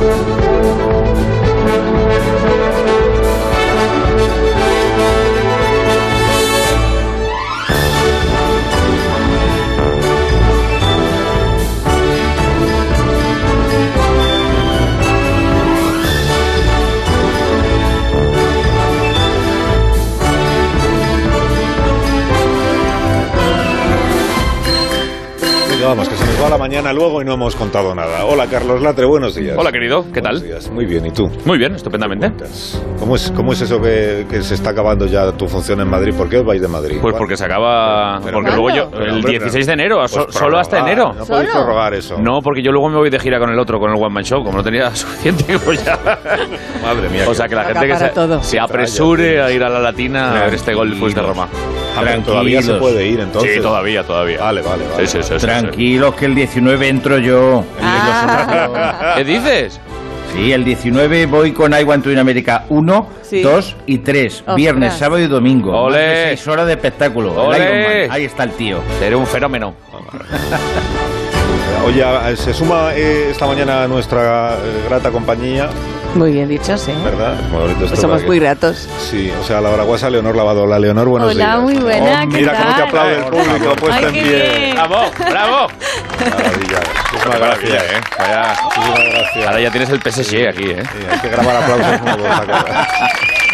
vamos, mañana luego y no hemos contado nada. Hola, Carlos Latre, buenos días. Hola, querido, ¿qué Buenos tal? días. Muy bien, ¿y tú? Muy bien, estupendamente. ¿Cómo es, cómo es eso que, que se está acabando ya tu función en Madrid? ¿Por qué os vais de Madrid? Pues porque se acaba. Pero porque luego yo. Pero, El hombre, 16 de enero, Pues so- solo hasta enero. No podéis prorrogar eso. No, porque yo luego me voy de gira con el otro, con el One Man Show. Como no tenía suficiente, pues ya. Madre mía. O sea que la gente que se, se apresure a ir a la Latina a ver este gol pues de Roma. Ah, pero todavía se puede ir entonces. Sí, todavía, todavía. Vale, vale, vale. Sí, sí, sí, sí, sí. Tranquilos que el 19 entro yo. Ah. ¿Qué dices? Sí, el 19 voy con I Want to in America 1, Sí. 2 y 3. Ostras. Viernes, sábado y domingo. Ole. Más de seis horas de espectáculo. El Ole. Ahí está el tío. Seré un fenómeno. Oye, eh, se suma eh, esta mañana nuestra eh, grata compañía, Muy bien dicho, sí. ¿verdad? Bonito esto Somos que- muy gratos. Sí, o sea, la baraguasa Leonor Lavado. Hola, Leonor, buenos Hola, días. muy buena, Oh, ¿qué mira cómo te aplaude el público, puesto Ay, en pie. bien. ¡Bravo! ¡Bravo! Maravilla. Muchísimas gracias. ¿eh? Vaya. Muchísimas gracias. Ahora ya tienes el PSG aquí, ¿eh? Sí, hay que grabar aplausos nuevos.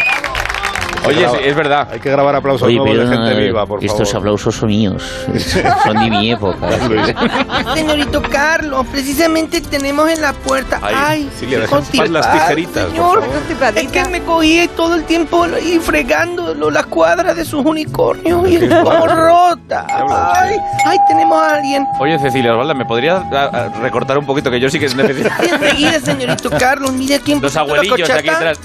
Oye, sí, es verdad. Hay que grabar aplausos nuevos de gente viva, por estos favor. aplausos son míos, son de mi época. Señorito Carlos, precisamente tenemos en la puerta. Ay, Ay, sí, le dejan las tijeritas, por Señor, favor. es que me cogí todo el tiempo y fregando las cuadras de sus unicornios y ¿Qué es como rota. Ay, ay, tenemos a alguien. Oye, Cecilia Osvalda, ¿me podrías a- a, recortar un poquito? Que yo sí que necesito. Enseguida, señorito Carlos, mira quién Los abuelillos aquí atrás.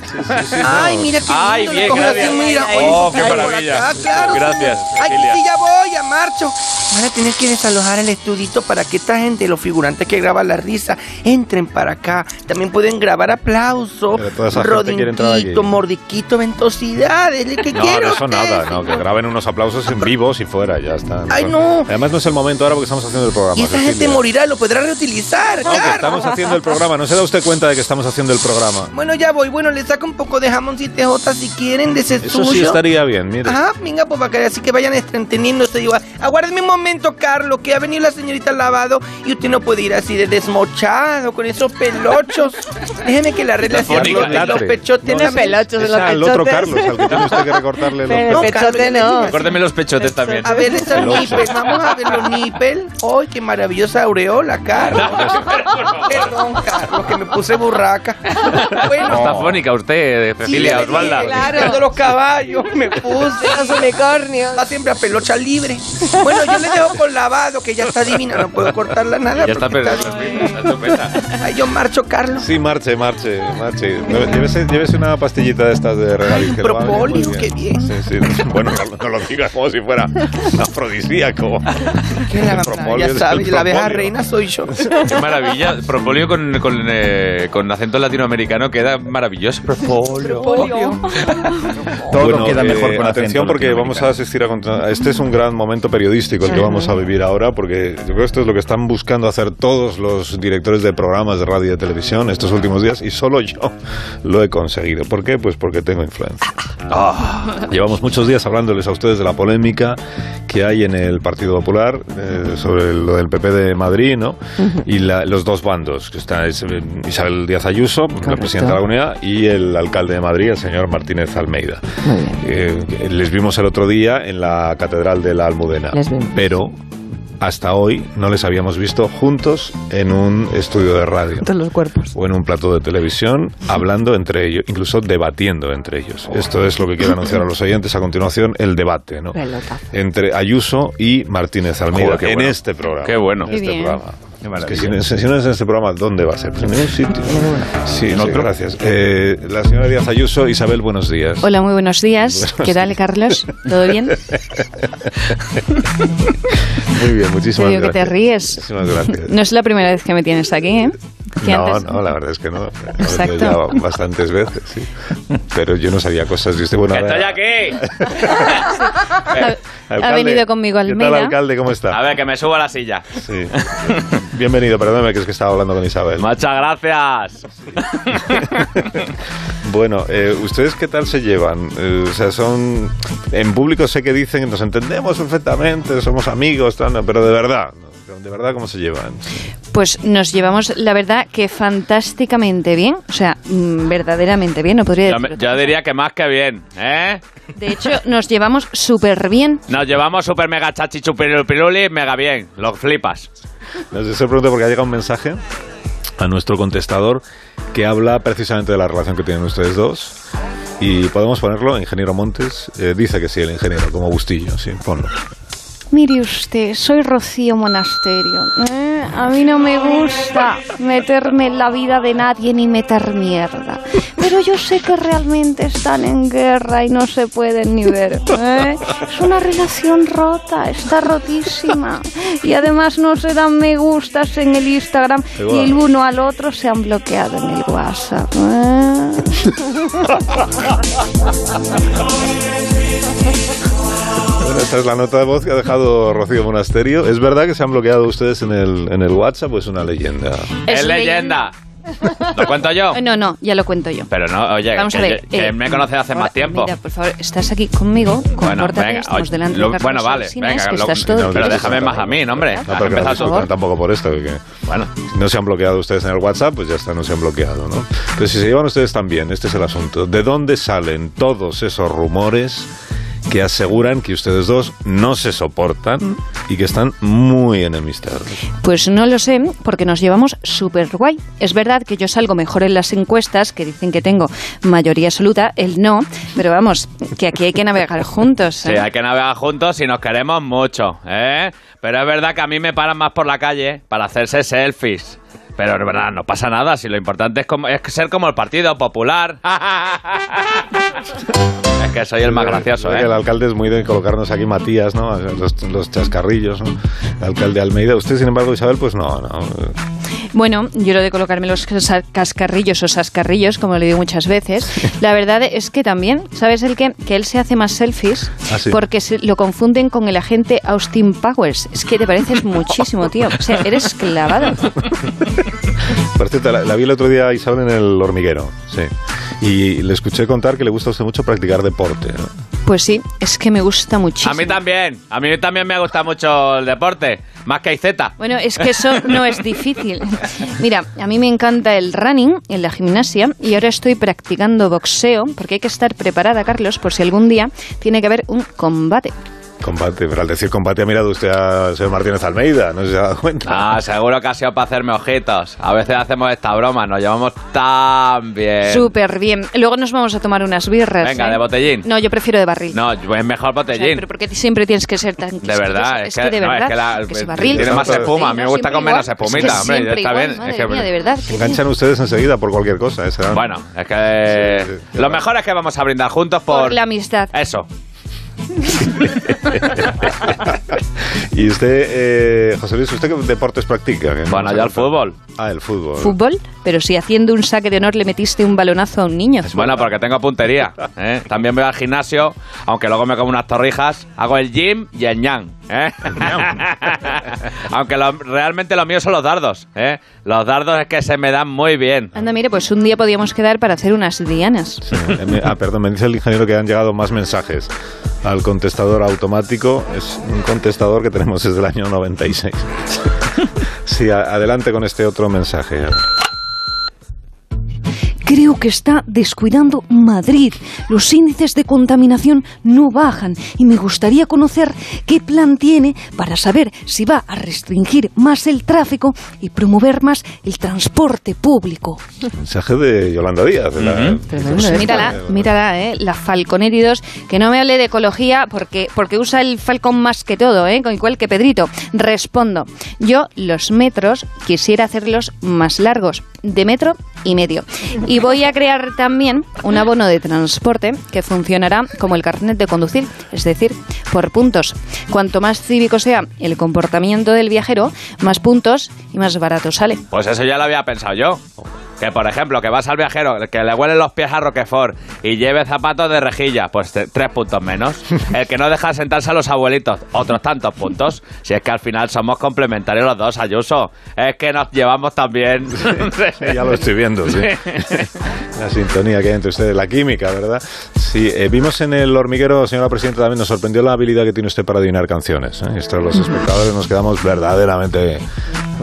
Ay, mira qué Ay, bien, gracias. Mira. Oh, Ay, qué maravilla. acá, claro. Gracias, Ay, sí, ya voy, a marcho. Van a tener que desalojar el estudito para que esta gente, los figurantes que graban la risa, entren para acá. También pueden grabar aplausos, Pero toda esa gente quiere entrar aquí. rodinquito, mordiquito, ventosidades. ¿de ¿Qué No, quiere de eso nada, no, que graben unos aplausos en vivos y fuera, ya está. Ay, no. Además no es el momento ahora porque estamos haciendo el programa. Y esa gente Cecilia. morirá, lo podrá reutilizar, No, que claro. estamos haciendo el programa. ¿No se da usted cuenta de que estamos haciendo el programa? Bueno, ya voy. Bueno, le saco un poco de jamón y tejotas si quieren de ese Eso suyo. sí estaría bien, mire. Ajá, venga, pues que así que vayan entreteniéndose. Digo, aguárdeme un momento, Carlos, que ha venido la señorita al lavado y usted no puede ir así de desmochado con esos pelochos. Déjeme que le arregle así Fónica, los, pechotes. Tiene también. pelochos los al otro pechotes. Carlos, al que tiene usted que recortarle los el No, pechote no. ya Córteme los pechotes también. A ver, esos nipel, vamos a ver los nipel. ¡Ay, qué maravillosa aureola, Carlos! Perdón, Carlos, que me puse burraca. Bueno, Está fónica usted, Cecilia sí, Osvalda. claro. Caballos, me puse. Los unicornios. Va siempre a pelocha libre. Bueno, yo le dejo por lavado, que ya está divina. No puedo cortarla nada. Ya está, estupenda. Ay, yo marcho, Carlos. Sí, marche, marche, marche. Llévese, llévese una pastillita de estas de regaliz. Ay, que propóleo, bien. qué bien. Sí, sí. Bueno, no, no lo digas como si fuera afrodisíaco. Que la, propóleo ya es sabes, la abeja propóleo. reina soy yo. Qué maravilla. Propolio con, con, eh, con acento latinoamericano queda maravilloso. Propolio. Todo Bueno, queda eh, mejor con Atención porque vamos a asistir a... Este es un gran momento periodístico el que vamos a vivir ahora porque yo creo que esto es lo que están buscando hacer todos los directores de programas de radio y de televisión estos últimos días y solo yo lo he conseguido. ¿Por qué? Pues porque tengo influencia. Ah, llevamos muchos días hablándoles a ustedes de la polémica que hay en el Partido Popular eh, sobre lo del PP de Madrid, ¿no? Y la- los dos bandos, que está es, eh, Isabel Díaz Ayuso, la presidenta de la Comunidad, y el alcalde de Madrid, el señor Martínez Almeida. Eh, les vimos el otro día en la Catedral de la Almudena, Les vimos. pero hasta hoy no les habíamos visto juntos en un estudio de radio Todos los cuerpos. o en un plato de televisión hablando entre ellos, incluso debatiendo entre ellos. Esto es lo que quiero anunciar a los oyentes a continuación, el debate, ¿no? Entre Ayuso y Martínez Almeida Joder, en bueno. este programa. Qué bueno. En Qué este bien. programa. Qué Es que si, si no es en este programa, ¿dónde va a ser? Pues en ningún sitio. Sí, sí, gracias. Eh, la señora Díaz Ayuso, Isabel, buenos días. Hola, muy buenos días. Buenos ¿Qué tal. Carlos? ¿Todo bien? Muy bien, muchísimas Te digo que gracias. te ríes. Muchísimas gracias. No es la primera vez que me tienes aquí, ¿eh? No, antes- no, la verdad es que no. Exacto. ya bastantes veces, sí. Pero yo no sabía cosas de usted. Bueno, ¡Estoy aquí! Ha, ha Alcalde, venido conmigo ¿Qué tal, alcalde? ¿Cómo está? A ver, que me subo a la silla. Sí. Bienvenido, perdóname que es que estaba hablando con Isabel. Muchas gracias. Bueno, eh, ¿ustedes qué tal se llevan? Eh, o sea, son... En público sé que dicen que nos entendemos perfectamente, somos amigos, tal, pero de verdad, de verdad, ¿cómo se llevan? Pues nos llevamos, la verdad, que fantásticamente bien. O sea, mm, verdaderamente bien, no podría Yo, decir. me- otra yo diría que más que bien, ¿eh? De hecho, nos llevamos súper bien. Nos llevamos super mega chachi chupirulpiruli mega bien. Lo flipas. No sé, se pregunta porque ha llegado un mensaje a nuestro contestador que habla precisamente de la relación que tienen ustedes dos. Y podemos ponerlo, ingeniero Montes. eh, dice que sí, el ingeniero, como Bustillo, sí, ponlo. Mire usted, soy Rocío Monasterio. ¿eh? A mí no me gusta meterme en la vida de nadie ni meter mierda. Pero yo sé que realmente están en guerra y no se pueden ni ver. ¿eh? Es una relación rota, está rotísima. Y además no se dan me gustas en el Instagram Igual. y el uno al otro se han bloqueado en el WhatsApp. ¿eh? Bueno, esta es la nota de voz que ha dejado Rocío Monasterio. ¿Es verdad que se han bloqueado ustedes en el, en el WhatsApp o es una leyenda? Es, leyenda. ¿Lo cuento yo? No, no, ya lo cuento yo. Pero no, oye, Vamos que, a ver. yo- que eh, me conoces hace ahora, más tiempo. Mira, por favor, estás aquí conmigo. Bueno, Compórtate, venga, estamos oye, delante lo- de bueno, vale, venga, es que lo- estás todo no, pero déjame más a mí, no, hombre. No, Has pero que no tampoco por esto. Que Bueno, no se han bloqueado ustedes en el WhatsApp, pues ya está, no se han bloqueado, ¿no? Pero si se llevan ustedes también, este es el asunto. ¿De dónde salen todos esos rumores que aseguran que ustedes dos no se soportan y que están muy enemistados? Pues no lo sé, porque nos llevamos súper guay. Es verdad que yo salgo mejor en las encuestas, que dicen que tengo mayoría absoluta, él no, pero vamos, que aquí hay que navegar juntos. sí, ¿eh? hay que navegar juntos y nos queremos mucho, ¿eh? Pero es verdad que a mí me paran más por la calle para hacerse selfies. Pero es verdad, no pasa nada, si lo importante es, como, es ser como el Partido Popular. es que soy el más gracioso, El ¿eh? alcalde es muy de colocarnos aquí Matías, ¿no? Los, los chascarrillos, ¿no? El alcalde Almeida. Usted, sin embargo, Isabel, pues no, no. Bueno, yo lo de colocarme los cascarrillos o sascarrillos, como le digo muchas veces, la verdad es que también, ¿sabes el qué? Que él se hace más selfies Ah, sí. porque se lo confunden con el agente Austin Powers. Es que te pareces muchísimo, tío. O sea, eres clavado. Por cierto, la, la vi el otro día a Isabel en el hormiguero, sí. Y le escuché contar que le gusta a usted mucho practicar deporte. ¿no? Pues sí, es que me gusta muchísimo. A mí también, a mí también me gusta mucho el deporte, más que IZ. Bueno, es que eso no es difícil. Mira, a mí me encanta el running en la gimnasia y ahora estoy practicando boxeo porque hay que estar preparada, Carlos, por si algún día tiene que haber un combate. Combate, pero al decir combate ha mirado usted a señor Martínez Almeida, no se ha dado cuenta. Ah, seguro que ha sido para hacerme ojitos. A veces hacemos esta broma, nos llevamos tan bien. Súper bien. Luego nos vamos a tomar unas birras. Venga, ¿eh? de botellín. No, yo prefiero de barril. No, es mejor O sea, botellín. pero porque siempre tienes que ser tan De verdad, es, que, de no, verdad, es que la- ese barril tiene más espuma, a mí me gusta con menos espumita, Es que hombre, está igual, bien, madre es que- mía, de verdad. que- Enganchan ustedes enseguida por cualquier cosa. ¿eh? Bueno, es que Sí, sí, lo mejor es que vamos a brindar juntos por, Por la amistad. eso. Y usted, eh, José Luis, ¿usted qué deportes practica? Yo ha al fútbol. Ah, el fútbol. Fútbol, pero si haciendo un saque de honor le metiste un balonazo a un niño. Bueno, porque tengo puntería. ¿eh? También voy al gimnasio, aunque luego me como unas torrijas. Hago el gym y el ñan. ¿eh? aunque lo- realmente lo mío son los dardos. ¿eh? Los dardos es que se me dan muy bien. Anda, mire, pues un día podíamos quedar para hacer unas dianas. Sí, eh, me- ah, perdón, me dice el ingeniero que han llegado más mensajes al contestador automático. Es un contestador que tenemos desde el año 96. Sí, adelante con este otro mensaje. Creo que está descuidando Madrid. Los índices de contaminación no bajan y me gustaría conocer qué plan tiene para saber si va a restringir más el tráfico y promover más el transporte público. Mensaje de Yolanda Díaz. de la- Tremendo, ¿eh? Mírala, mírala, ¿eh? la Falconer y dos, que no me hable de ecología porque, porque usa el Falcon más que todo, ¿eh? con igual que Pedrito. Respondo, yo los metros quisiera hacerlos más largos, de metro y medio. Y voy a crear también un abono de transporte que funcionará como el carnet de conducir, es decir, por puntos. Cuanto más cívico sea el comportamiento del viajero, más puntos y más barato sale. Pues eso ya lo había pensado yo. Que, por ejemplo, que vas al viajero, que le huelen los pies a Roquefort y lleve zapatos de rejilla, pues te- tres puntos menos. El que no deja sentarse a los abuelitos, otros tantos puntos. Si es que al final somos complementarios los dos, Ayuso. Es que nos llevamos también. Ya lo estoy viendo, sí. La sintonía que hay entre ustedes, la química, ¿verdad? Sí, eh, vimos en el hormiguero, señora Presidenta, también nos sorprendió la habilidad que tiene usted para adivinar canciones. ¿eh? Esto los espectadores nos quedamos verdaderamente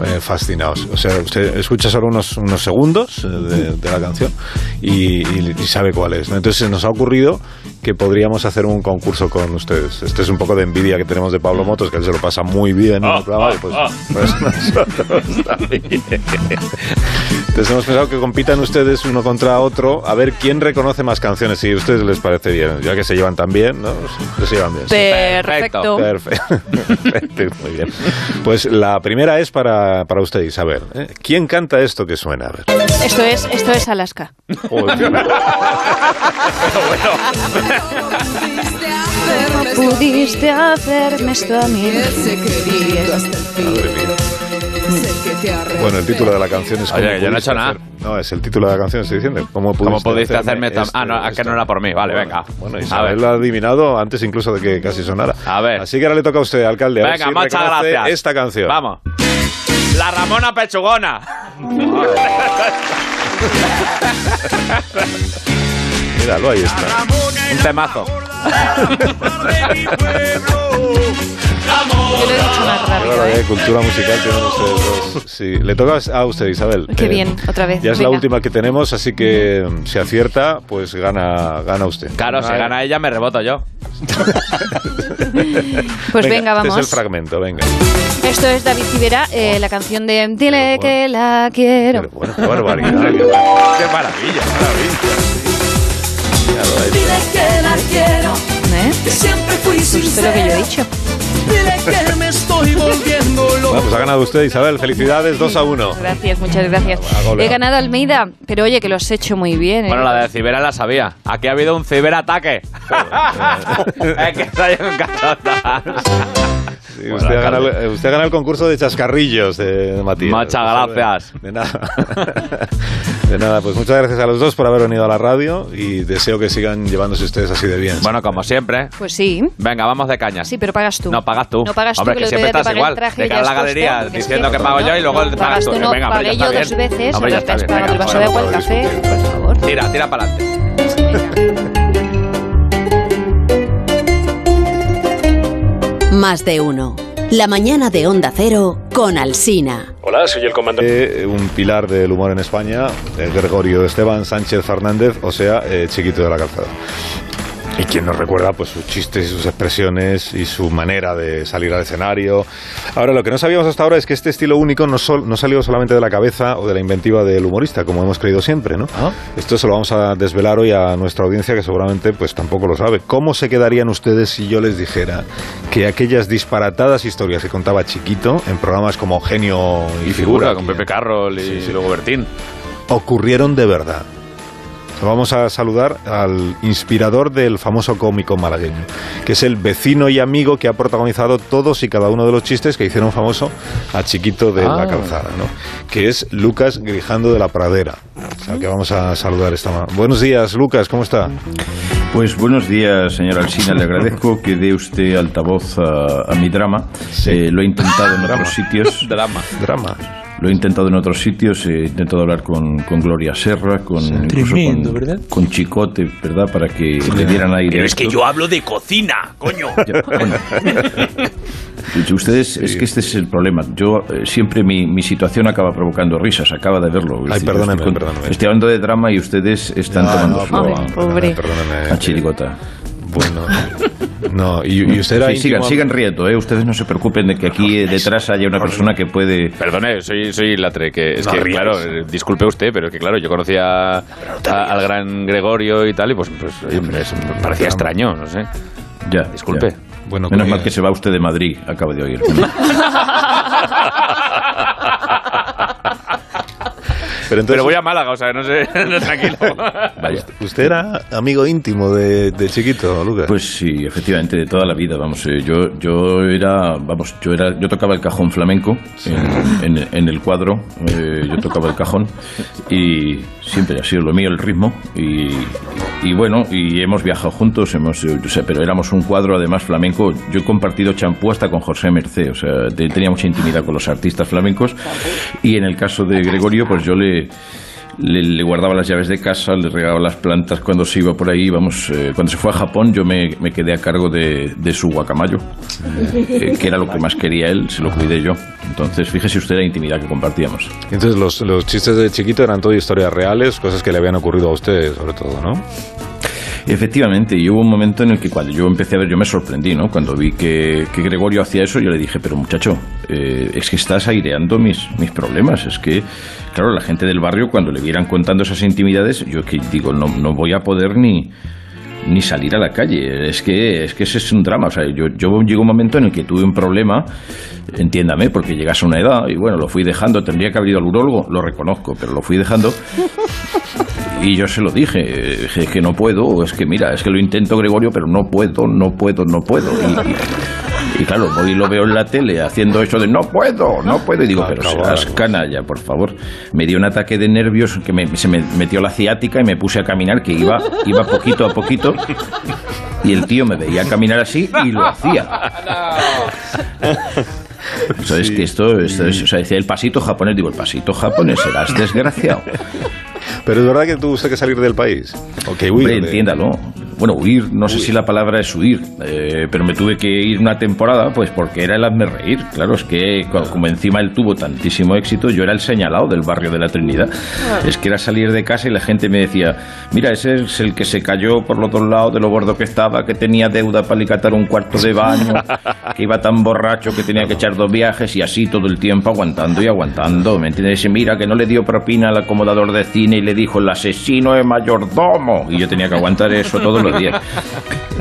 eh, fascinados. O sea, usted escucha solo unos, unos segundos eh, de, de la canción y, y- y sabe cuál es. ¿no? Entonces nos ha ocurrido que podríamos hacer un concurso con ustedes. Este es un poco de envidia que tenemos de Pablo Motos, que él se lo pasa muy bien en el programa, y pues, pues nosotros también. Entonces hemos pensado que compitan ustedes uno contra otro a ver quién reconoce más canciones, si a ustedes les parece bien, ya que se llevan tan bien, ¿no? Se llevan bien. sí. Perfecto. Perfecto. Perfecto, muy bien. Pues la primera es para, para usted, Isabel. ¿eh? ¿Quién canta esto que suena? A ver. Esto es, esto es Alaska. Joder. ¿Cómo pudiste hacerme esto a mí? Bueno, el título de la canción es Oye, ¿Cómo que yo no he hecho nada. hacer- No, es el título de la canción, estoy diciendo. ¿Cómo pudiste, ¿Cómo pudiste hacerme tan- esto- Ah, no, es que no era por mí. Vale, venga. Bueno, A Isabel ver. lo ha adivinado antes incluso de que casi sonara. A ver. Así que ahora le toca a usted, alcalde. a ver Venga, si muchas gracias. esta canción. Vamos. La Ramona Pechugona. Míralo, ahí está. Un temazo. Yo lo he dicho más Qué rápido, barbaridad ¿eh? de cultura musical tienen ustedes dos. Sí, le toca a usted, Isabel. Qué Eh, bien, otra vez. Ya es la Venga. última que tenemos, así que mm, si acierta, pues gana, gana usted. Claro, si Ah, gana ella, me reboto yo. Pues venga, Este vamos. es el fragmento, venga. Esto es David Civera, eh, la canción de Dile bueno. que la quiero. Pero bueno, qué barbaridad. qué, Qué maravilla. Míralo, ahí está. Dile que la quiero, ¿Eh? que siempre fui Pues esto es lo que yo he sincero. dicho. Dile que me estoy volviendo loco. Bueno, pues ha ganado usted, Isabel. Felicidades, 2 a 1. Gracias, muchas gracias. Goleado. He ganado Almeida, pero oye, que lo has hecho muy bien. ¿eh? Bueno, la de Cibera la sabía. Aquí ha habido un ciberataque. es que soy un cachota. Sí, usted, ha ganado, eh, usted ha ganado el concurso de chascarrillos de, de Matías. Muchas gracias. De, de nada. De nada, pues muchas gracias a los dos por haber venido a la radio y deseo que sigan llevándose ustedes así de bien. Bueno, como siempre. Pues sí. Venga, vamos de cañas. Sí, pero pagas tú. No, pagas tú. No pagas Hombre, tú, que siempre estás igual. De cara a la galería diciendo que- que pago yo y luego no, pagas tú. tú, no, Venga, pagué yo dos veces, Hombre, ya está bien. el vaso de agua, el café, por favor. Tira, tira para adelante. Más de uno. La mañana de Onda Cero con Alsina. Hola, soy el comandante. un pilar del humor en España, eh, Gregorio Esteban Sánchez Fernández, o sea, eh, Chiquito de la Calzada. Y quien nos recuerda pues sus chistes y sus expresiones y su manera de salir al escenario. Ahora, lo que no sabíamos hasta ahora es que este estilo único no, sol- no salió solamente de la cabeza o de la inventiva del humorista, como hemos creído siempre, ¿no? Esto se lo vamos a desvelar hoy a nuestra audiencia que seguramente pues tampoco lo sabe. ¿Cómo se quedarían ustedes si yo les dijera que aquellas disparatadas historias que contaba Chiquito en programas como Genio y, Y figura con aquí, Pepe Carroll y Sí, sí. luego Bertín. ocurrieron de verdad. Vamos a saludar al inspirador del famoso cómico malagueño, que es el vecino y amigo que ha protagonizado todos y cada uno de los chistes que hicieron famoso a Chiquito de la Ah. Calzada, ¿no? que es Lucas Grijando de la Pradera, al que vamos a saludar esta ma- Buenos días, Lucas, ¿cómo está? Pues buenos días, señor Alsina. Le agradezco que dé usted altavoz a, a mi drama. Sí. Eh, lo he intentado en Drama. otros sitios. Drama. Drama. Lo he intentado en otros sitios. He intentado hablar con, con Gloria Serra, con, Tremendo, con, ¿verdad? con Chicote, ¿verdad? Para que le dieran aire. Pero es que yo hablo de cocina, coño. Ya, bueno. Ustedes, es que este es el problema. Yo eh, siempre mi, mi situación acaba provocando risas, acaba de verlo. Ay, decir, perdóneme, estoy, con- perdóneme. estoy hablando de drama y ustedes están No, tomando no, su Ay, perdóname, pobre. perdóname. a chirigota. Bueno, no, y, y usted era Sí, sigan, íntimo- sigan riendo, ¿eh? Ustedes no se preocupen de que aquí detrás haya una persona que puede... Perdone, soy, soy Latre, que es No que, ríes. claro, eh, disculpe usted, pero es que, claro, yo conocía a- al gran Gregorio y tal, y pues, pues oye, me, me parecía extraño, no sé. Ya, Disculpe. ya. Bueno, Menos que- mal que se va usted de Madrid, acabo de oír. Pero entonces, voy a Málaga, o sea, no sé, no, tranquilo. Vaya. ¿usted era amigo íntimo de, de chiquito, Lucas? Pues sí, efectivamente, de toda la vida, vamos. eh, yo, yo era, vamos, yo era, yo tocaba el cajón flamenco en, en- en el cuadro. eh, yo tocaba el cajón y siempre ha sido lo mío el ritmo y, y bueno, y hemos viajado juntos, hemos, yo sé, pero éramos un cuadro además flamenco. Yo he compartido champú hasta con José Mercé, o sea, te- tenía mucha intimidad con los artistas flamencos y en el caso de Gregorio, pues yo le le, guardaba las llaves de casa, le regaba las plantas cuando se iba por ahí. Vamos, eh, cuando se fue a Japón yo me, quedé a cargo de, de su guacamayo, eh, que era lo que más quería él, se lo cuidé yo. Entonces, fíjese usted la intimidad que compartíamos. Entonces los, los chistes de chiquito eran todo historias reales, cosas que le habían ocurrido a usted, sobre todo, ¿no? Efectivamente, y hubo un momento en el que cuando yo empecé a ver, yo me sorprendí, ¿no? Cuando vi que, que Gregorio hacía eso, yo le dije, pero muchacho, eh, es que estás aireando mis, mis problemas. Es que, claro, la gente del barrio, cuando le vieran contando esas intimidades, yo que digo, no, no voy a poder ni ni salir a la calle. Es que, es que ese es un drama. O sea, yo, yo llegó un momento en el que tuve un problema, entiéndame, porque llegas a una edad y bueno, lo fui dejando. Tendría que haber ido al urólogo, lo reconozco, pero lo fui dejando. Y yo se lo dije, dije que no puedo, es que mira, es que lo intento Gregorio, pero no puedo, no puedo, no puedo. Y, y- y claro, voy y lo veo en la tele haciendo eso de no puedo, no puedo. Y digo, pero serás canalla, por favor. Me dio un ataque de nervios que me- se me metió la ciática y me puse a caminar, que iba, iba poquito a poquito. Y el tío me veía caminar así y lo hacía. O sea, es que esto, esto es, o sea, decía el pasito japonés, digo, el pasito japonés, serás desgraciado. Pero es verdad que tuvo usted que salir del país. O que huir Hombre, entiéndalo. Bueno, huir, no sé si la palabra es huir, eh, pero me tuve que ir una temporada, pues porque era el hazme reír. Claro, es que co- como encima él tuvo tantísimo éxito, yo era el señalado del barrio de la Trinidad. Es que era salir de casa y la gente me decía, mira, ese es el que se cayó por los dos lados de lo gordo que estaba, que tenía deuda para alicatar un cuarto de baño, que iba tan borracho que tenía que echar dos viajes y así todo el tiempo aguantando y aguantando. ¿Me entiendes? Y mira, que no le dio propina al acomodador de cine y le dijo el asesino es mayordomo. Y yo tenía que aguantar eso todos días.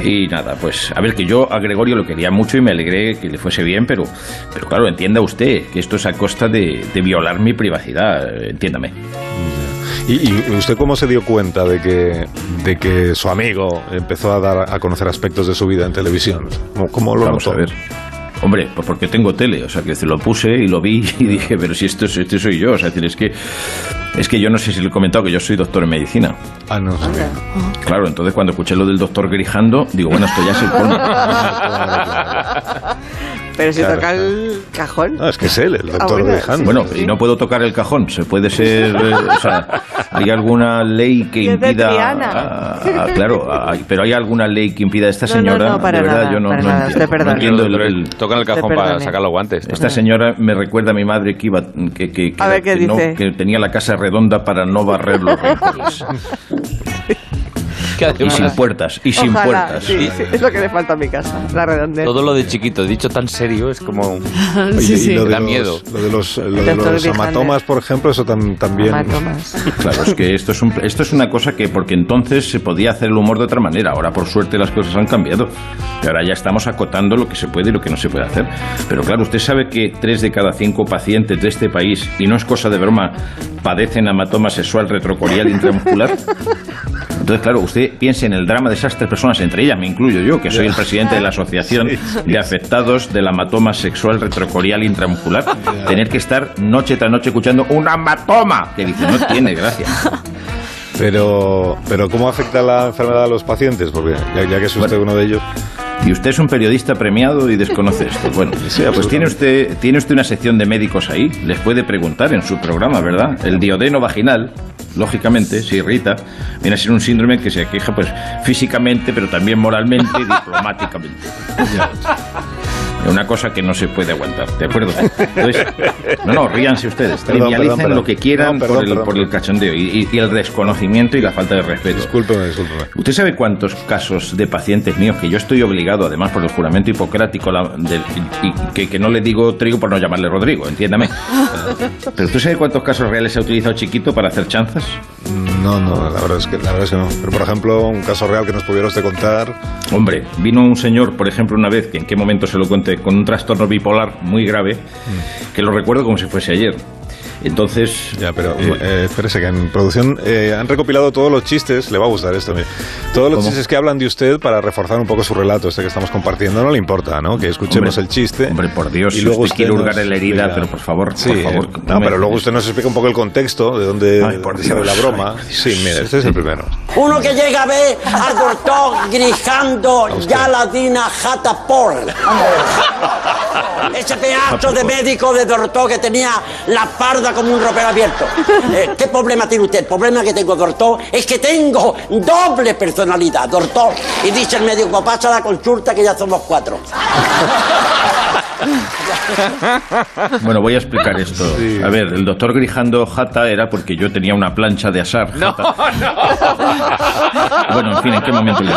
Y nada, pues a ver, que yo a Gregorio lo quería mucho y me alegré que le fuese bien, pero, pero claro, entienda usted que esto es a costa de, de violar mi privacidad, entiéndame. ¿Y, y usted cómo se dio cuenta de que, de que su amigo empezó a dar a conocer aspectos de su vida en televisión? ¿Cómo, cómo lo Vamos notó? a ver. Hombre, pues porque tengo tele, o sea, que se lo puse y lo vi y dije, pero si esto, es- este soy yo, o sea, es decir, es que, es que yo no sé si le he comentado que yo soy doctor en medicina. Ah, no sé. Claro, entonces cuando escuché lo del doctor Grijando, digo, bueno, esto ya es el colmo. Pero si Claro. toca el cajón. No, es que es él, el doctor Ah, bueno, Grijando. Bueno, y no puedo tocar el cajón, se puede ser, eh, o sea, hay alguna ley que de impida, ah, ah, claro, hay- pero hay alguna ley que impida a esta No, no, señora, no, para de verdad, nada, yo no, para no nada, entiendo, no entiendo el- el- Tocan el cajón para sacar los guantes. Esta señora me recuerda a mi madre que iba que, que, que, A ver, ¿qué que no- dice? que tenía la casa redonda para no barrer los rincones. Y sin puertas, y sin Ojalá, puertas. sí, sí, es lo que le falta a mi casa, la redondez. Todo lo de chiquito, dicho tan serio, es como... Oye, Sí, sí. lo de Da los, miedo. Lo de los, lo de los hematomas, por ejemplo, eso tam- también. Hematomas. Claro, es que esto es, un- esto es una cosa que porque entonces se podía hacer el humor de otra manera. Ahora, por suerte, las cosas han cambiado. Y ahora ya estamos acotando lo que se puede y lo que no se puede hacer. Pero claro, usted sabe que tres de cada cinco pacientes de este país, y no es cosa de broma, padecen hematoma sexual retrocorial intramuscular. Entonces, claro, usted piense en el drama de esas tres personas, entre ellas me incluyo yo, que soy el presidente de la Asociación de Afectados del Hematoma Sexual Retrocorial Intramuscular, tener que estar noche tras noche escuchando un hematoma, que dice, no tiene gracia. Pero, pero ¿cómo afecta la enfermedad a los pacientes? Porque ya, ya que es usted uno de ellos. Y usted es un periodista premiado y desconoce esto. Bueno, pues tiene usted, tiene usted una sección de médicos ahí, les puede preguntar en su programa, ¿verdad? El diodeno vaginal, lógicamente, se irrita, viene a ser un síndrome que se queja pues físicamente, pero también moralmente y diplomáticamente. Una cosa que no se puede aguantar, ¿de acuerdo? Entonces, no, no, ríanse ustedes, Perdón, trivialicen perdón, lo que quieran No, perdón, por, el, perdón, por el perdón. cachondeo y, y- el desconocimiento y la falta de respeto. Discúlpeme, discúlpeme. ¿Usted sabe cuántos casos de pacientes míos que yo estoy obligado, además por el juramento hipocrático, la- del- y, que, que no le digo trigo por no llamarle Rodrigo, entiéndame? Pero ¿usted sabe cuántos casos reales ha utilizado Chiquito para hacer chanzas? No, no, la verdad, es que, la verdad es que no. Pero, por ejemplo, un caso real que nos pudiera usted contar. Hombre, vino un señor, por ejemplo, una vez, que en qué momento se lo conté, con un trastorno bipolar muy grave, que lo recuerdo como si fuese ayer. Entonces... Ya, pero eh, eh, espérese que en producción eh, han recopilado todos los chistes, le va a gustar esto, mire. todos los ¿Cómo? chistes que hablan de usted para reforzar un poco su relato, este que estamos compartiendo, no le importa, ¿no? Que escuchemos Hombre, el chiste. hombre, por Dios, y luego usted quiere nos hurgar en la herida, explica- pero por favor, sí, por favor, no no, me- pero luego usted nos explica un poco el contexto de dónde Ay, por Dios, la broma. ay, sí, mira, este es el primero. Uno que llega a ver al doctor grijando ya la dina jata por. Ese pedazo de médico de doctor que tenía la parda como un ropero abierto. Eh, ¿Qué problema tiene usted? El problema que tengo, doctor, es que tengo doble personalidad, doctor. Y dice el médico, pasa la consulta que ya somos cuatro. Bueno, voy a explicar esto. A ver, el doctor Grijando Jata era porque yo tenía una plancha de asar. No, no. Bueno, en fin, ¿en qué momento le?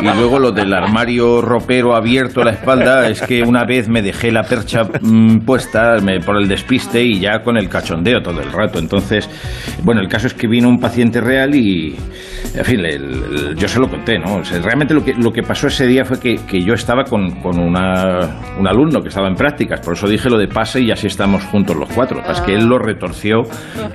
Y luego lo del armario ropero abierto a la espalda es que una vez me dejé la percha mm, puesta me- por el despiste y ya con el cachondeo todo el rato. Entonces, bueno, el caso es que vino un paciente real y, en fin, le- le- yo se lo conté, ¿no? O sea, realmente lo que, lo que pasó ese día fue que, que yo estaba con, con una, un alumno que estaba en prácticas, por eso dije lo de pase y así estamos juntos los cuatro. Es que él lo retorció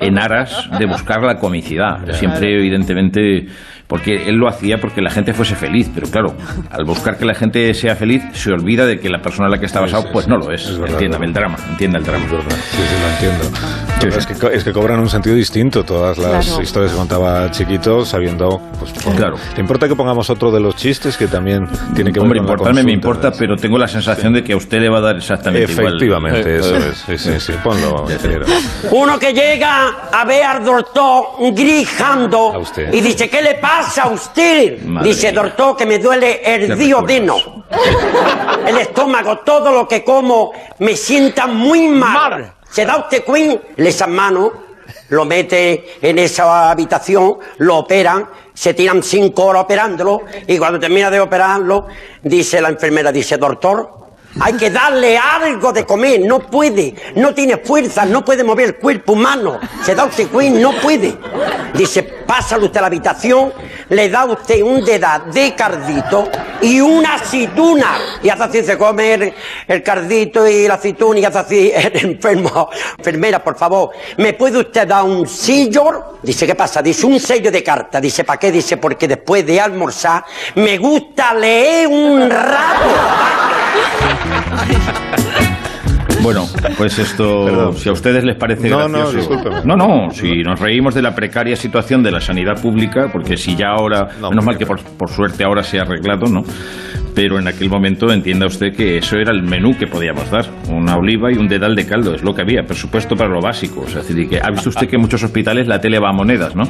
en aras de buscar la comicidad. Siempre, evidentemente, porque él lo hacía porque la gente fuese feliz, pero claro, al buscar que la gente sea feliz, se olvida de que la persona en la que está basado, sí, pues sí. no lo es. Entiéndame el drama, entienda el drama. Sí, sí, lo entiendo. Sí. Es, que, es que cobran un sentido distinto todas las Claro. historias que contaba Chiquito, sabiendo. Pues, por- Claro. ¿Te importa que pongamos otro de los chistes que también tiene que ver Hombre, con la importarme me importa, pero tengo la sensación de que a usted le va a dar exactamente igual. Efectivamente, eso es. Sí, sí, sí. Ponlo. Uno que llega a ver al doctor grijando A usted. y dice, ¿qué le pasa a usted? Madre dice, mía. doctor, que me duele el Qué diodeno. El estómago, todo lo que como me sienta muy mal. ¿Se da usted cuenta? Le echan mano, lo mete en esa habitación, lo operan, se tiran cinco horas operándolo y cuando termina de operarlo, dice la enfermera, dice, doctor, hay que darle algo de comer, no puede, no tiene fuerza, no puede mover el cuerpo humano. Se da usted cuenta, no puede. Dice, pásale usted a la habitación, le da usted un dedal de cardito y una aceituna. Y hace así, se come el, el cardito y la aceituna y hace así el enfermo. Enfermera, por favor, ¿me puede usted dar un sello? Dice, ¿qué pasa? Dice, un sello de carta. Dice, ¿para qué? Dice, porque después de almorzar me gusta leer un rato. Bueno, pues esto, Perdón. si a ustedes les parece No, no, gracioso... No, no, si nos reímos de la precaria situación de la sanidad pública, porque si ya ahora, No, menos mal que por, por suerte ahora se ha arreglado, ¿no? Pero en aquel momento entienda usted que eso era el menú que podíamos dar. Una oliva y un dedal de caldo, es lo que había. Presupuesto para lo básico. O sea, es decir, que ha visto usted que en muchos hospitales la tele va a monedas, ¿no?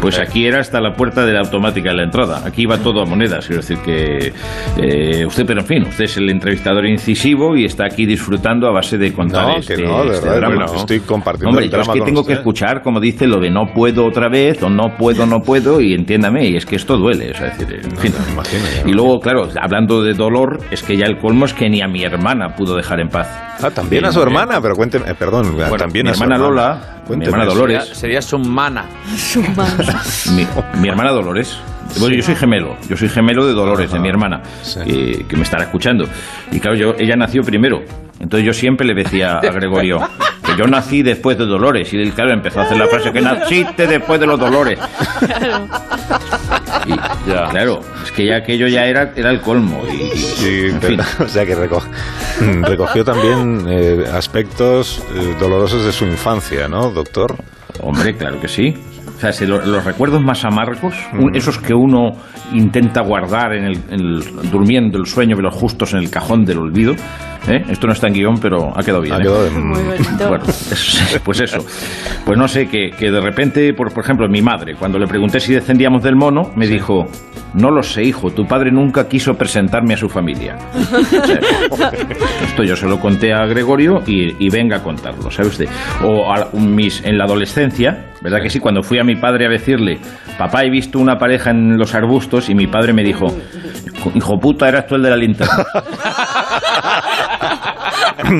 Pues aquí era hasta la puerta de la automática de la entrada. Aquí iba todo a monedas. Quiero decir que eh, usted, pero en fin, usted es el entrevistador incisivo y está aquí disfrutando a base de contar No, este, que no, de este verdad, drama. bueno, estoy compartiendo Hombre, el yo es que con tengo usted. que escuchar, como dice, lo de no puedo otra vez o no puedo, no puedo y entiéndame, y es que esto duele. O sea, es decir, en fin. me imagino, ya. y luego, claro, hablando de dolor, es que ya el colmo es que ni a mi hermana pudo dejar en paz. Ah, también Sí, a su no, hermana, pero cuénteme, eh, perdón, Bueno, también mi a su hermana Lola, mi Cuénteme hermana eso. Dolores. Sería, sería su mana. Mi, mi hermana Dolores. Bueno, yo soy gemelo, yo soy gemelo de Dolores, de mi hermana, sí. que, que me estará escuchando. Y claro, yo, ella nació primero. Entonces yo siempre le decía a Gregorio que yo nací después de Dolores. Y él, claro, empezó a hacer la frase que naciste después de los Dolores. Y, Ya. Claro, es que ya aquello ya era, era el colmo. Y, y- Sí, en pero- fin. o sea que reco- recogió también eh, aspectos eh, dolorosos de su infancia, ¿no, doctor? Hombre, claro que sí. O sea, si lo- los recuerdos más amargos, esos que uno intenta guardar en el, en el- durmiendo el sueño de los justos en el cajón del olvido. ¿eh? Esto no está en guion, pero ha quedado bien. Ha ¿eh? quedado de- Bueno, es- pues eso. Pues no sé, que, que de repente, por, por ejemplo, mi madre, cuando le pregunté si descendíamos del mono, me dijo, no lo sé, hijo, tu padre nunca quiso presentarme a su familia. O sea, esto yo se lo conté a Gregorio y, y venga a contarlo, ¿sabe usted? O a mis, en la adolescencia, ¿verdad que sí? Cuando fui a mi padre a decirle, papá, he visto una pareja en los arbustos y mi padre me dijo, hijo puta, eras tú el de la linterna.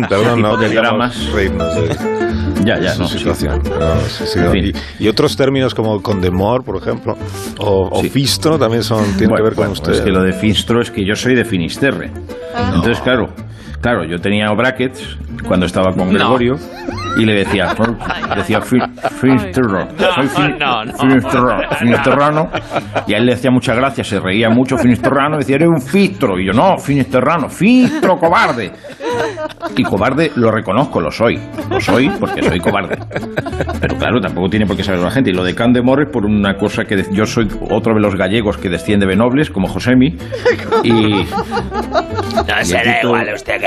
Perdón, no tipo de dramas. reírnos Ya, ya, no, sí. situación. Sí, sí, y, y otros términos como condemor, por ejemplo, o, o fistro también son, tienen Bueno, que ver con bueno, usted. Es que lo de Finstro es que yo soy de Finisterre. Entonces, claro, claro, yo tenía brackets cuando estaba con Gregorio y le decía, decía "Fi- Finisterro, soy fin- no, no. Finisterro- Finisterrano. Y a él le hacía mucha gracia, se reía mucho Finisterrano, decía, eres un fistro. Y yo, no, Finisterrano, fistro, cobarde. Y cobarde lo reconozco, lo soy. Lo soy porque soy cobarde. Pero claro, tampoco tiene por qué saberlo la gente. Y lo de Candemor es por una cosa que de- yo soy otro de los gallegos que desciende de nobles, como Josemi. Y No será título- igual usted que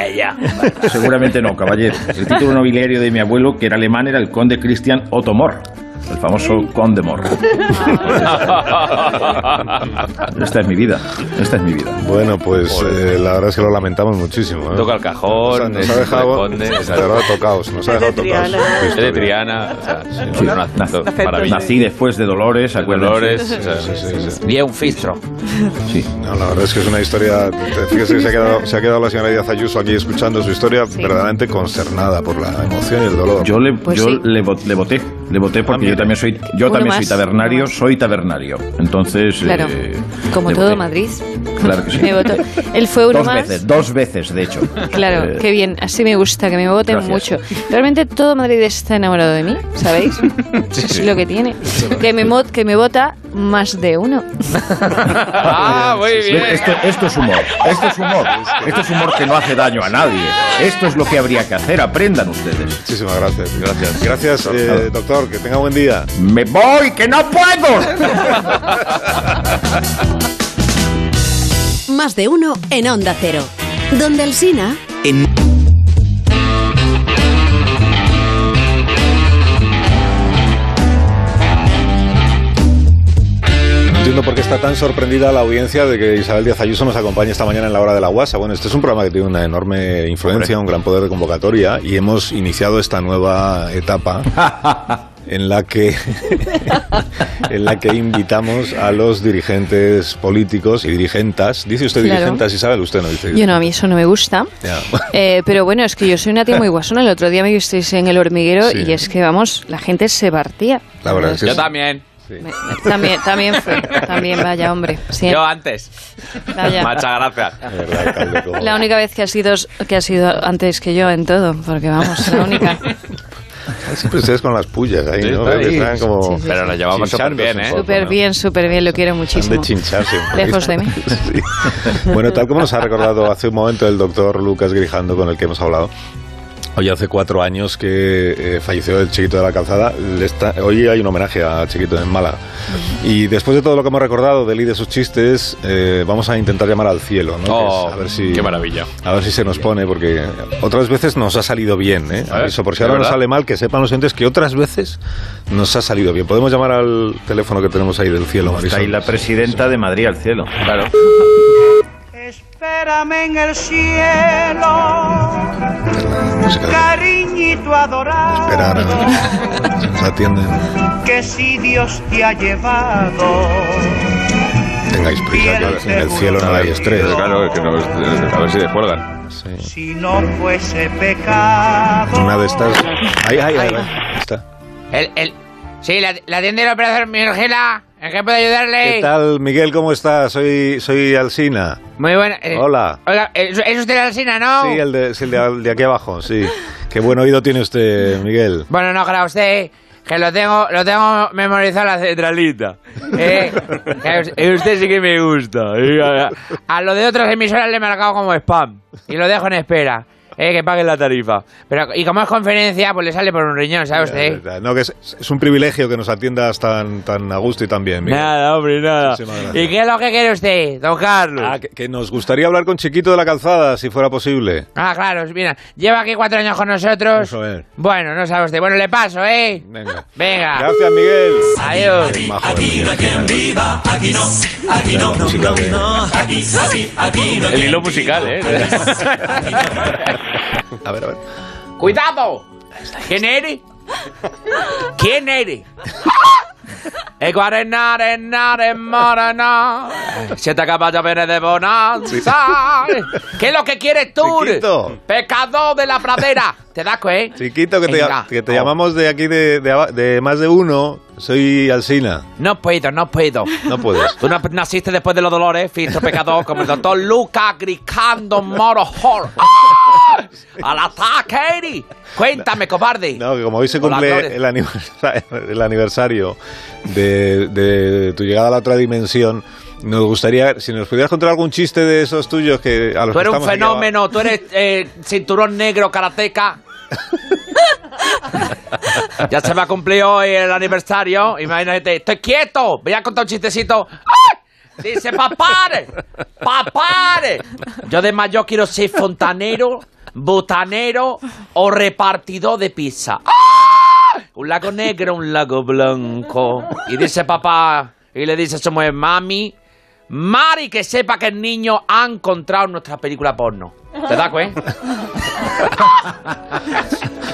seguramente no, caballero. El título nobiliario de mi abuelo, que era alemán, era el conde Christian Otto Mor. El famoso conde Mor. Esta es mi vida. Esta es mi vida. Bueno, pues eh, la verdad es que lo lamentamos muchísimo. ¿eh? Toca el O sea, cajón, nos es ha dejado, responde, de o sea, verdad, tocaos, nos ha Es de dejado. Qué es de. Triana, o sea, sí, Sí, una- nací- maravilla. Nací después de Dolores, acuérdense. Dolores, o sea, Sí, sí, sí. y es un fistro. Sí. No, la verdad es que es una historia. Fíjese que se ha quedado, se ha quedado la señora Díaz Ayuso aquí escuchando su historia verdaderamente concernada por la emoción y el dolor. Yo le, Pues yo sí. le, vo- le voté, le voté porque yo también soy, yo también soy tabernario, soy tabernario. Entonces, Claro, eh, como todo voté. Madrid. Claro que sí. Me votó. Él fue uno dos más. veces, dos veces, de hecho. Claro, Eh, qué bien. Así me gusta, que me voten mucho. Realmente todo Madrid está enamorado de mí, ¿sabéis? Eso es lo que tiene. Que me, que me vota más de uno. Ah, muy bien. Esto, esto es humor, esto es humor, esto es humor que no hace daño a nadie. Esto es lo que habría que hacer, aprendan ustedes. Muchísimas gracias. Gracias. Gracias, eh, doctor. Que tenga buen día. ¡Me voy, que no puedo! Más de uno en Onda Cero. Donde Alsina No entiendo por qué está tan sorprendida la audiencia de que Isabel Díaz Ayuso nos acompañe esta mañana en la hora de la guasa. Bueno, este es un programa que tiene una enorme influencia, un gran poder de convocatoria y hemos iniciado esta nueva etapa en la que en la que invitamos a los dirigentes políticos y dirigentas. Dice usted Claro. dirigentas, Isabel, usted no dice. Yo no, a mí eso no me gusta. Eh, pero bueno, es que yo soy una tía muy guasona. El otro día me visteis en el hormiguero Sí. y es que, vamos, la gente se partía. La verdad es que Yo es- también. Me- me- también, también fue. También, vaya, hombre. Sí, Yo antes. vaya. Muchas gracias. La única vez que ha sido que ha sido antes que yo en todo, porque vamos, la única. Siempre ustedes con las pullas ahí, Sí, ¿no? ahí. como Sí, sí, Pero lo llevamos súper bien, ¿eh? Súper bien, súper bien, lo quiero Han muchísimo. de chincharse. Lejos de mí. Sí. Bueno, tal como nos ha recordado hace un momento el doctor Lucas Grijando, con el que hemos hablado, hoy hace cuatro años que eh, falleció el chiquito de la calzada, está- hoy hay un homenaje a chiquito en Málaga. Y después de todo lo que hemos recordado de y de sus chistes, eh, vamos a intentar llamar al cielo, ¿no? Oh, es- a ver si, qué maravilla. A ver si se nos pone, porque otras veces nos ha salido bien, ¿eh? Por si ¿de ahora nos sale mal, que sepan los entes que otras veces nos ha salido bien. Podemos llamar al teléfono que tenemos ahí del cielo, Está ahí Marisol. la presidenta de Madrid al cielo. Claro. Espérame en el cielo, cariñito adorado, esperar a nos atienden. que si Dios te ha llevado, Tengáis prisa, que en el cielo no hay estrés. Claro, que no, a ver si descuelgan. si no fuese pecado. Una de estas. Ahí, ahí, ahí, ahí está. El, el, sí, la, la tienda de operación Mirgela. ¿En qué puedo ayudarle? ¿Qué tal, Miguel? ¿Cómo estás? Soy, soy Alsina. Muy buena. eh, Hola. Oiga, ¿es, es usted Alsina, no? Sí, el de, sí, el de, el de aquí abajo, sí. Qué buen oído tiene usted, Miguel. Bueno, no crea usted que lo tengo, lo tengo memorizado la centralita. Eh, usted sí que me gusta. eh, a, a lo de otras emisoras le he marcado como spam. Y lo dejo en espera. Eh, que paguen la tarifa. Pero, y como es conferencia, pues le sale por un riñón, ¿sabe usted? No, que es, es un privilegio que nos atiendas tan, tan a gusto y tan bien, Miguel. Nada, hombre, nada. ¿Y qué es lo que quiere usted, don Carlos? Ah, que, que nos gustaría hablar con Chiquito de la Calzada, si fuera posible. Ah, claro, mira, lleva aquí cuatro años con nosotros. Eso es. Bueno, no sabe usted. Bueno, le paso, ¿eh? Venga. Venga. Gracias, Miguel. Adiós. Qué majo es Miguel. La música de- El hilo musical, ¿eh? A ver, a ver. ¡Cuidado! ¿Quién eres? ¿Quién eres? E guarenare, nare, morana. Siete capaces viene de bonanza. ¿Qué es lo que quieres tú? Pecador de la pradera. ¿Te das cuenta? Chiquito, que te, Venga. que te Oh. llamamos de aquí de, de más de uno. Soy Alsina. No puedo, no puedo. No puedes. Tú no naciste después de los dolores, fisto pecador, como el doctor Lucas gritando moro hor. ¡Ah! ¡Al ataque, Eri! Cuéntame, cobarde. No, que como hoy se cumple el aniversario, el aniversario de, de tu llegada a la otra dimensión, nos gustaría, si nos pudieras contar algún chiste de esos tuyos que a los Tú que eres un aquí fenómeno, tú eres eh, cinturón negro karateca. ya se me ha cumplido hoy el aniversario. Imagínate, estoy quieto. Voy a contar un chistecito. ¡Ay! Dice, papare, papare. Yo de mayor quiero ser fontanero, botanero o repartidor de pizza. ¡Ah! Un lago negro, un lago blanco. Y dice papá, y le dice a su mujer, mami, Mari, que sepa que el niño ha encontrado nuestra película porno. ¿Te das cuenta?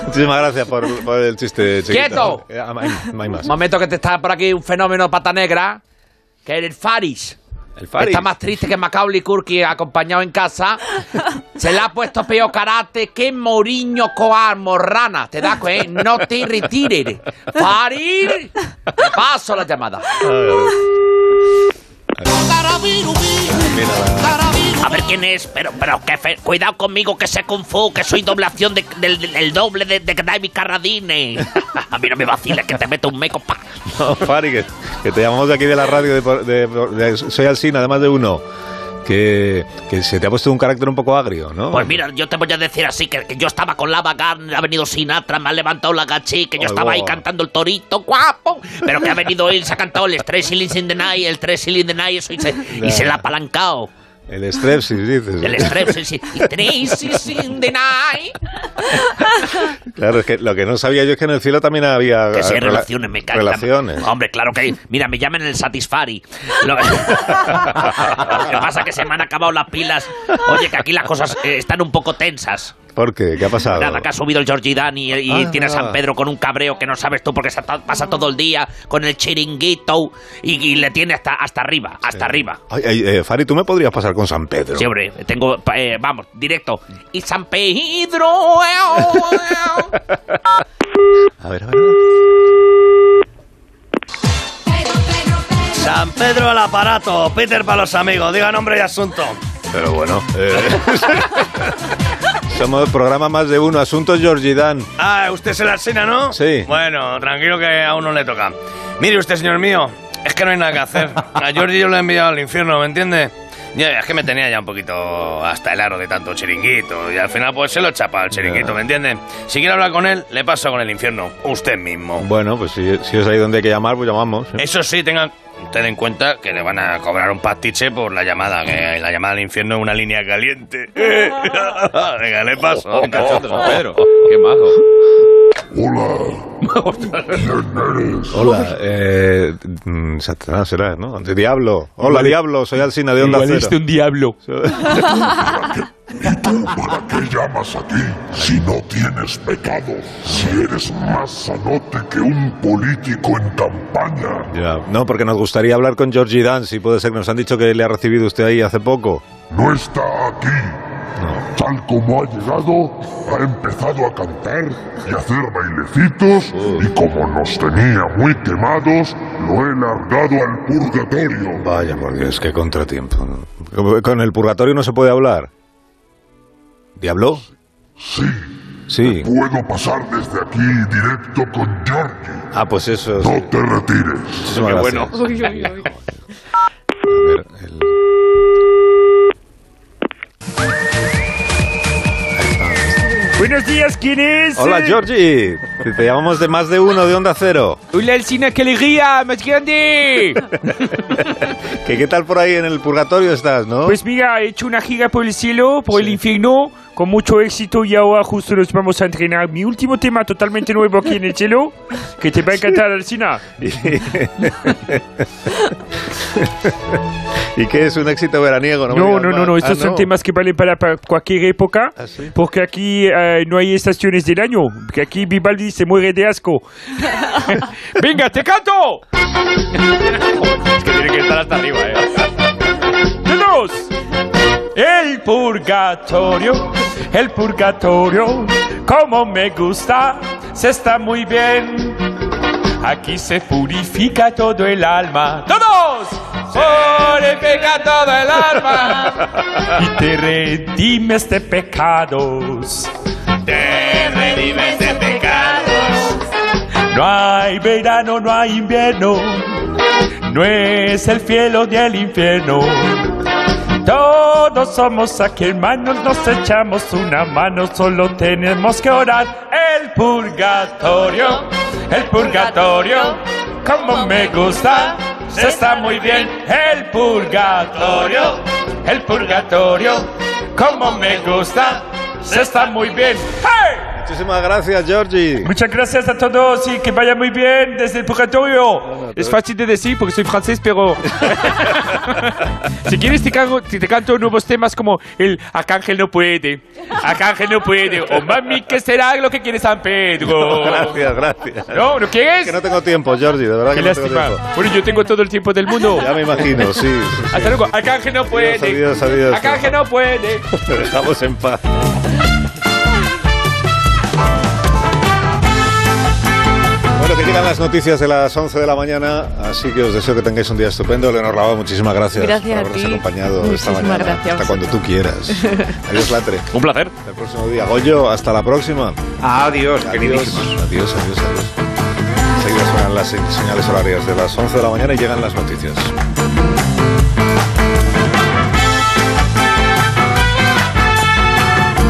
Muchísimas gracias por, por el chiste, chiquito. ¡Quieto! Eh, ah, hay- más. Un momento que te está por aquí un fenómeno pata negra, que es el Faris. El Faris. Está más triste que Macaulay Culkin acompañado en casa. Se le ha puesto peor karate que Mourinho Coar Morrana. ¿Te das cuenta? No te retires. Faris. Paso la llamada. A ver quién es, pero, pero que fe- cuidado conmigo que sé Kung Fu, que soy doblación de- del, del- el doble de, de David Carradine. A mí no me vaciles que te meto un meco pa. No, Fari, que, que te llamamos de aquí de la radio, de, por- de- de- soy Alsina, además de uno, que, que se te ha puesto un carácter un poco agrio, ¿no? Pues mira, yo te voy a decir así, que, que yo estaba con Lava Garner, ha venido Sinatra, me ha levantado la gachi, que yo estaba ahí cantando el torito, guapo, pero que ha venido él, se ha cantado el Stress in the Night, el Tres Ceilings in the Night, eso, y se, y se la ha apalancado. El strepsis, dices. El Stress Ceilings in the Night. Claro, es que lo que no sabía yo es que en el cielo también había Que hay rela- relaciones, me Relaciones. Hombre, claro que hay. Mira, me llaman el Satisfari. Lo, lo que pasa es que se me han acabado las pilas. Oye, que aquí las cosas eh, están un poco tensas. ¿Por qué? ¿Qué ha pasado? Nada, que ha subido el Georgie Dani y, y Ah. tiene a San Pedro con un cabreo que no sabes tú porque se pasa todo el día con el chiringuito y, y le tiene hasta, hasta arriba, hasta arriba. Ay, ay, eh, Fari, ¿tú me podrías pasar con San Pedro? Sí, hombre, tengo, eh, vamos, directo. Y San Pedro. eh, A ver, a ver. San Pedro al aparato, Peter para los amigos, diga nombre y asunto. Pero bueno. eh, Somos programa más de uno. Asuntos Georgie Dan. Ah, usted es el Arsena, ¿no? Sí. Bueno, tranquilo que a uno le toca. Mire usted, señor mío, es que no hay nada que hacer. A Jordi yo lo he enviado al infierno, ¿me entiende? Ya, es que me tenía ya un poquito hasta el aro de tanto chiringuito y al final pues se lo chapa el chiringuito, Ya. ¿me entiende? Si quiere hablar con él, le paso con el infierno, usted mismo. Bueno, pues si, si es ahí donde hay que llamar, pues llamamos. ¿eh? Eso sí, tenga usted en cuenta que le van a cobrar un pastiche por la llamada, que la llamada al infierno es una línea caliente. Venga, le paso. Oh, Pedro. Qué majo. Hola, eh, mm, Satanás será, ¿no? De Diablo. Hola, Diablo, soy Alsina de Onda Igual Cero. un diablo. ¿Para qué llamas aquí si no tienes pecado? Si eres más sanote que un político en campaña. Ya, No, porque nos gustaría hablar con Georgie Dan, si puede ser que nos han dicho que le ha recibido usted ahí hace poco. No está aquí. Tal como ha llegado, ha empezado a cantar y a hacer bailecitos y como nos tenía muy quemados, lo he largado al purgatorio. Vaya por Dios, qué contratiempo. ¿Con el purgatorio no se puede hablar? ¿Diablo? Sí, Sí. puedo pasar desde aquí directo con Georgie. Ah, pues eso. No te retires. Muchísimas gracias. Uy, uy, uy. A ver, el- Buenos días, ¿quién es? Hola, Georgie. Te llamamos de más de uno de Onda Cero. Hola, el cine que alegría, más grande. ¿Qué, ¿Qué tal por ahí en el purgatorio estás, no? Pues mira, he hecho una gira por el cielo, por el infierno, con mucho éxito y ahora justo nos vamos a entrenar mi último tema totalmente nuevo aquí en el cielo, que te va a encantar, Alcina. ¿Y qué es un éxito veraniego? No, no, no, más. no, estos Ah, son no. temas que valen para, para cualquier época, porque aquí eh, no hay estaciones del año, que aquí Vivaldi se muere de asco. ¡Venga, te canto! Es que tiene que estar hasta arriba, ¿eh? ¡Todos! El purgatorio, el purgatorio, como me gusta, se está muy bien. Aquí se purifica todo el alma. ¡Todos! Purifica todo el alma. Y te redimes de pecados. Te redimes de pecados. No hay verano, no hay invierno. No es el cielo ni el infierno. Todos somos aquí hermanos, nos echamos una mano, solo tenemos que orar. El purgatorio, el purgatorio, como me gusta, se está muy bien. El purgatorio, el purgatorio, como me gusta, se está muy bien. ¡Hey! Muchísimas gracias, Georgie. Muchas gracias a todos y que vaya muy bien desde el purgatorio. Es fácil de decir porque soy francés, pero. si quieres, te, canto, te canto nuevos temas como el Arcángel no puede. Arcángel no puede. O mami, ¿qué será lo que quiere San Pedro? gracias, gracias. No, ¿no quieres? Que no tengo tiempo, Georgie, de verdad Qué que no tengo lástima. tiempo. Bueno, yo tengo todo el tiempo del mundo. Ya me imagino, sí. sí, sí. Hasta luego. Arcángel no puede. Adiós, adiós, adiós. Arcángel no puede. Te dejamos en paz. Bueno, que llegan las noticias de las 11 de la mañana, así que os deseo que tengáis un día estupendo. Leonor Lavado, muchísimas gracias, Gracias por a habernos ti. acompañado esta Muchísimas mañana. gracias. Hasta cuando tú quieras. Adiós, Latre. Un placer. Hasta el próximo día. Goyo, hasta la próxima. Adiós, Adiós, queridísimos. adiós, adiós, adiós. Enseguida suenan las señales horarias de las 11 de la mañana y llegan las noticias.